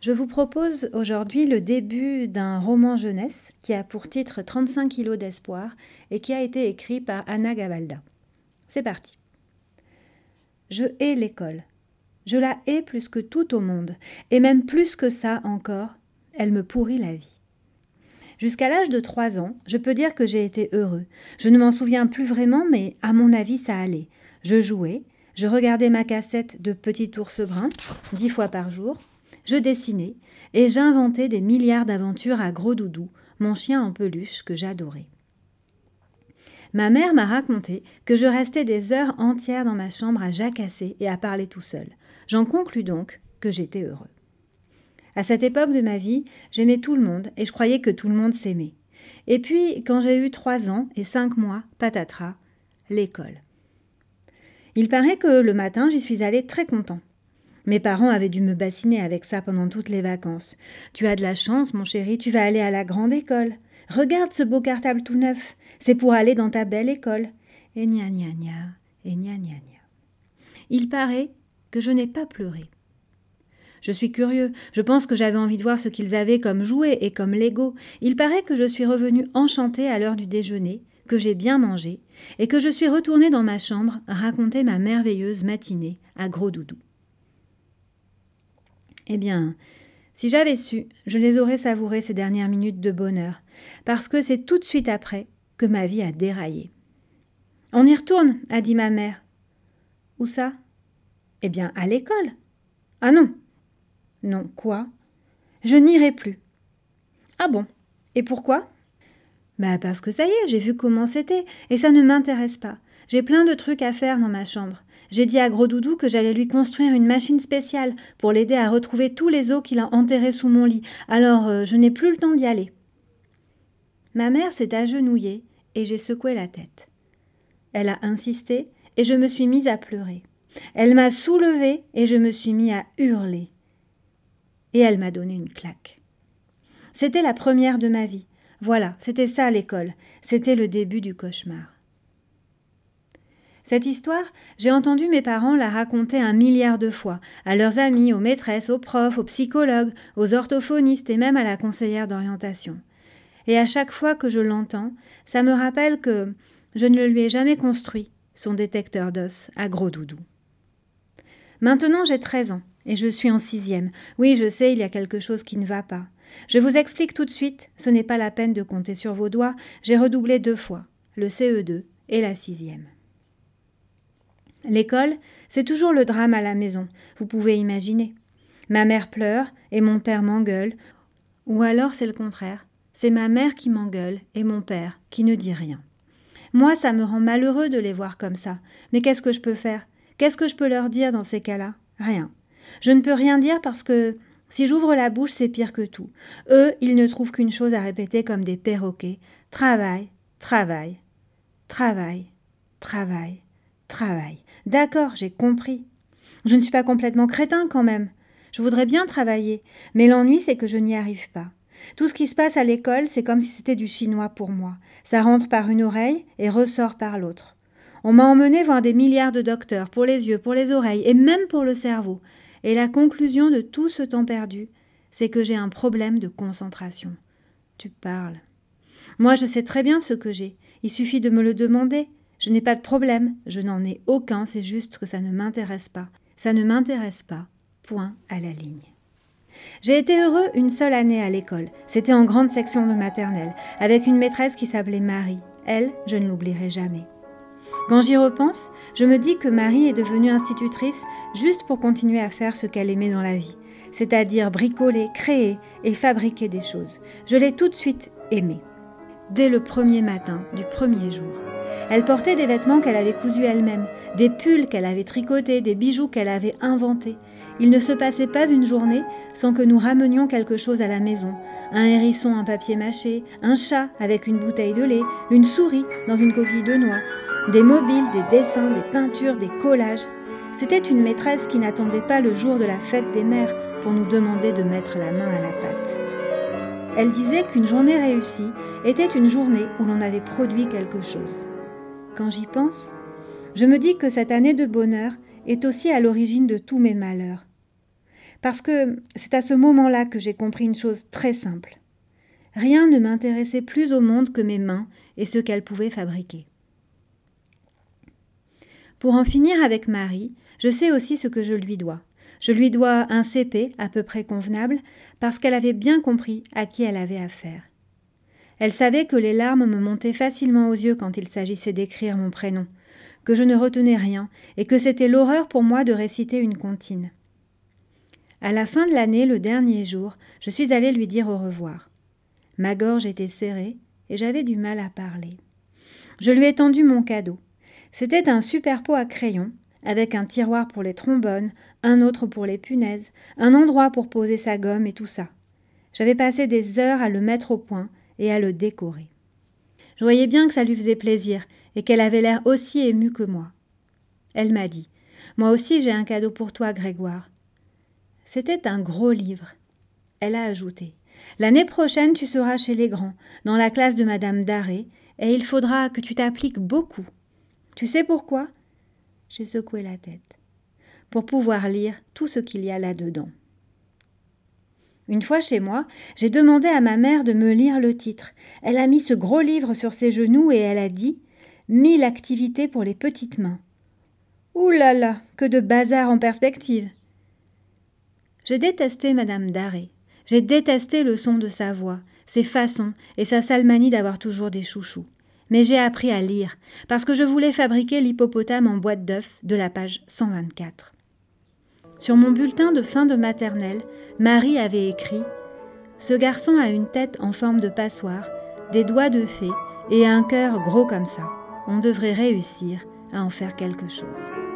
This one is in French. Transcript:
Je vous propose aujourd'hui le début d'un roman jeunesse qui a pour titre 35 kilos d'espoir et qui a été écrit par Anna Gavalda. C'est parti. Je hais l'école. Je la hais plus que tout au monde, et même plus que ça encore, elle me pourrit la vie. Jusqu'à l'âge de trois ans, je peux dire que j'ai été heureux. Je ne m'en souviens plus vraiment, mais à mon avis, ça allait. Je jouais, je regardais ma cassette de Petit ours brun, dix fois par jour, je dessinais et j'inventais des milliards d'aventures à Gros Doudou, mon chien en peluche que j'adorais. Ma mère m'a raconté que je restais des heures entières dans ma chambre à jacasser et à parler tout seul. J'en conclus donc que j'étais heureux. À cette époque de ma vie, j'aimais tout le monde et je croyais que tout le monde s'aimait. Et puis, quand j'ai eu trois ans et cinq mois, patatras, l'école. Il paraît que le matin, j'y suis allée très content. Mes parents avaient dû me bassiner avec ça pendant toutes les vacances. Tu as de la chance, mon chéri, tu vas aller à la grande école. Regarde ce beau cartable tout neuf. C'est pour aller dans ta belle école. Et gna gna gna, et gna gna gna. Il paraît que je n'ai pas pleuré. Je suis curieux, je pense que j'avais envie de voir ce qu'ils avaient comme jouets et comme Lego. Il paraît que je suis revenue enchantée à l'heure du déjeuner, que j'ai bien mangé, et que je suis retournée dans ma chambre raconter ma merveilleuse matinée à Gros Doudou. Eh bien, si j'avais su, je les aurais savourées ces dernières minutes de bonheur, parce que c'est tout de suite après que ma vie a déraillé. On y retourne, a dit ma mère. Où ça? Eh bien, à l'école. Ah non Non, quoi? Je n'irai plus. Ah bon? Et pourquoi? Bah parce que ça y est, j'ai vu comment c'était, et ça ne m'intéresse pas. J'ai plein de trucs à faire dans ma chambre. J'ai dit à Gros Doudou que j'allais lui construire une machine spéciale pour l'aider à retrouver tous les os qu'il a enterrés sous mon lit, alors euh, je n'ai plus le temps d'y aller. Ma mère s'est agenouillée et j'ai secoué la tête. Elle a insisté et je me suis mise à pleurer. Elle m'a soulevée et je me suis mis à hurler. Et elle m'a donné une claque. C'était la première de ma vie. Voilà, c'était ça l'école. C'était le début du cauchemar. Cette histoire, j'ai entendu mes parents la raconter un milliard de fois, à leurs amis, aux maîtresses, aux profs, aux psychologues, aux orthophonistes et même à la conseillère d'orientation. Et à chaque fois que je l'entends, ça me rappelle que je ne le lui ai jamais construit, son détecteur d'os à gros doudou. Maintenant j'ai 13 ans et je suis en sixième. Oui, je sais, il y a quelque chose qui ne va pas. Je vous explique tout de suite, ce n'est pas la peine de compter sur vos doigts, j'ai redoublé deux fois, le CE2 et la sixième. L'école, c'est toujours le drame à la maison, vous pouvez imaginer. Ma mère pleure et mon père m'engueule, ou alors c'est le contraire, c'est ma mère qui m'engueule et mon père qui ne dit rien. Moi, ça me rend malheureux de les voir comme ça, mais qu'est-ce que je peux faire? Qu'est-ce que je peux leur dire dans ces cas-là? Rien. Je ne peux rien dire parce que si j'ouvre la bouche, c'est pire que tout. Eux, ils ne trouvent qu'une chose à répéter comme des perroquets. Travail, travail, travail, travail, travail. D'accord, j'ai compris. Je ne suis pas complètement crétin quand même. Je voudrais bien travailler, mais l'ennui c'est que je n'y arrive pas. Tout ce qui se passe à l'école, c'est comme si c'était du chinois pour moi. Ça rentre par une oreille et ressort par l'autre. On m'a emmené voir des milliards de docteurs pour les yeux, pour les oreilles et même pour le cerveau. Et la conclusion de tout ce temps perdu, c'est que j'ai un problème de concentration. Tu parles. Moi, je sais très bien ce que j'ai. Il suffit de me le demander. Je n'ai pas de problème, je n'en ai aucun, c'est juste que ça ne m'intéresse pas. Ça ne m'intéresse pas. Point à la ligne. J'ai été heureux une seule année à l'école. C'était en grande section de maternelle, avec une maîtresse qui s'appelait Marie. Elle, je ne l'oublierai jamais. Quand j'y repense, je me dis que Marie est devenue institutrice juste pour continuer à faire ce qu'elle aimait dans la vie, c'est-à-dire bricoler, créer et fabriquer des choses. Je l'ai tout de suite aimée, dès le premier matin du premier jour. Elle portait des vêtements qu'elle avait cousus elle-même, des pulls qu'elle avait tricotés, des bijoux qu'elle avait inventés. Il ne se passait pas une journée sans que nous ramenions quelque chose à la maison. Un hérisson en papier mâché, un chat avec une bouteille de lait, une souris dans une coquille de noix, des mobiles, des dessins, des peintures, des collages. C'était une maîtresse qui n'attendait pas le jour de la fête des mères pour nous demander de mettre la main à la pâte. Elle disait qu'une journée réussie était une journée où l'on avait produit quelque chose. Quand j'y pense, je me dis que cette année de bonheur est aussi à l'origine de tous mes malheurs. Parce que c'est à ce moment-là que j'ai compris une chose très simple. Rien ne m'intéressait plus au monde que mes mains et ce qu'elles pouvaient fabriquer. Pour en finir avec Marie, je sais aussi ce que je lui dois. Je lui dois un CP à peu près convenable parce qu'elle avait bien compris à qui elle avait affaire. Elle savait que les larmes me montaient facilement aux yeux quand il s'agissait d'écrire mon prénom, que je ne retenais rien et que c'était l'horreur pour moi de réciter une comptine. À la fin de l'année, le dernier jour, je suis allée lui dire au revoir. Ma gorge était serrée et j'avais du mal à parler. Je lui ai tendu mon cadeau. C'était un super pot à crayons, avec un tiroir pour les trombones, un autre pour les punaises, un endroit pour poser sa gomme et tout ça. J'avais passé des heures à le mettre au point et à le décorer. Je voyais bien que ça lui faisait plaisir et qu'elle avait l'air aussi émue que moi. Elle m'a dit Moi aussi j'ai un cadeau pour toi, Grégoire. C'était un gros livre. Elle a ajouté L'année prochaine, tu seras chez les grands, dans la classe de Madame Daré, et il faudra que tu t'appliques beaucoup. Tu sais pourquoi? J'ai secoué la tête. Pour pouvoir lire tout ce qu'il y a là-dedans. Une fois chez moi, j'ai demandé à ma mère de me lire le titre. Elle a mis ce gros livre sur ses genoux et elle a dit Mille activités pour les petites mains. Ouh là là, que de bazar en perspective. J'ai détesté Madame Daré. J'ai détesté le son de sa voix, ses façons et sa sale manie d'avoir toujours des chouchous. Mais j'ai appris à lire, parce que je voulais fabriquer l'hippopotame en boîte d'œufs de la page 124. Sur mon bulletin de fin de maternelle, Marie avait écrit Ce garçon a une tête en forme de passoire, des doigts de fée et un cœur gros comme ça. On devrait réussir à en faire quelque chose.